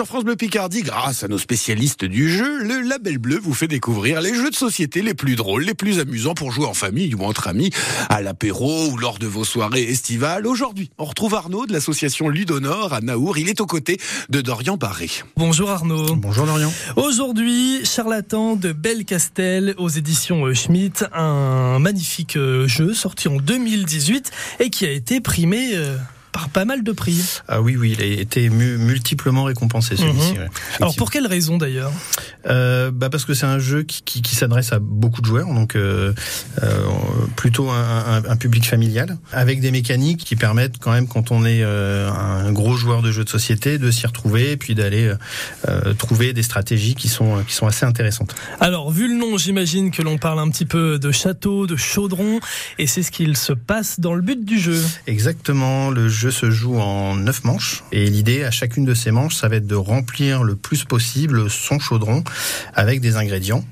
sur France Bleu Picardie, grâce à nos spécialistes du jeu, le Label Bleu vous fait découvrir les jeux de société les plus drôles, les plus amusants pour jouer en famille ou entre amis, à l'apéro ou lors de vos soirées estivales. Aujourd'hui, on retrouve Arnaud de l'association Ludonor à Naour. Il est aux côtés de Dorian Barré. Bonjour Arnaud. Bonjour Dorian. Aujourd'hui, Charlatan de Belcastel aux éditions euh, Schmitt, un magnifique euh, jeu sorti en 2018 et qui a été primé euh, par pas mal de prix. Ah oui, oui, il a été mu multiplement récompensé celui-ci. Mhm. ouais, Alors pour quelle raison d'ailleurs euh, bah parce que c'est un jeu qui, qui, qui s'adresse à beaucoup de joueurs, donc euh, euh, plutôt un, un, un, public familial, avec des mécaniques qui permettent quand même, quand on est un gros joueur de jeux de société, de s'y retrouver et puis d'aller trouver des stratégies qui sont qui sont assez intéressantes. Alors vu le nom, j'imagine que l'on parle un petit peu de château, de chaudron, et c'est ce qu'il se passe dans le but du jeu. Exactement, le jeu se joue en neuf manches. Et l'idée à chacune de ces manches, ça va être de remplir le plus possible son chaudron avec des ingrédients,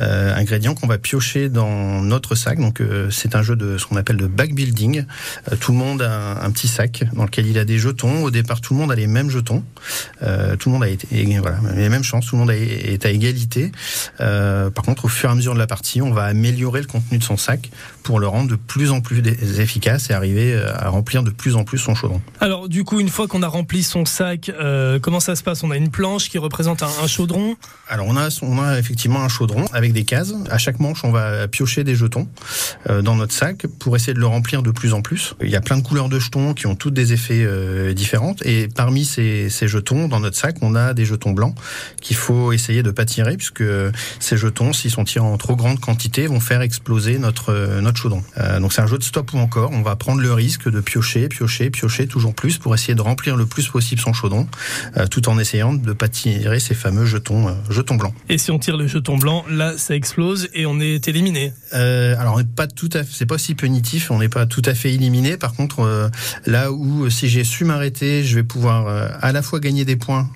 euh, ingrédients qu'on va piocher dans notre sac. Donc euh, c'est un jeu de ce qu'on appelle de backbuilding. Euh, tout le monde a un, un, petit sac dans lequel il a des jetons. Au départ, tout le monde a les mêmes jetons. Euh, tout le monde a été, et, voilà, les mêmes chances. Tout le monde a, est à égalité. Par contre, au fur et à mesure de la partie, on va améliorer le contenu de son sac pour le rendre de plus en plus efficace et arriver à remplir de plus en plus son chaudron. Alors du coup, une fois qu'on a rempli son sac, comment ça se passe? On a une planche qui représente un, un chaudron? Alors on a, on a effectivement un chaudron avec des cases. À chaque manche, on va piocher des jetons euh, dans notre sac pour essayer de le remplir de plus en plus. Il y a plein de couleurs de jetons qui ont toutes des effets euh, différents. Et parmi ces, jetons, dans notre sac, on a des jetons blancs qu'il faut essayer de pas tirer puisque ces jetons, s'ils sont tirés en trop grande quantité, vont faire exploser notre, chaudron. Euh, donc c'est un jeu de stop ou encore. On va prendre le risque de piocher, piocher, piocher toujours plus pour essayer de remplir le plus possible son chaudron, euh, tout en essayant de pas tirer ces fameux jetons, euh, jetons blancs. Et si on tire le jeton blanc, là, ça explose et on est éliminé. Euh, alors, pas tout à c'est pas si punitif, on n'est pas tout à fait éliminé. Par contre, euh, là où si j'ai su m'arrêter, je vais pouvoir à la fois gagner des points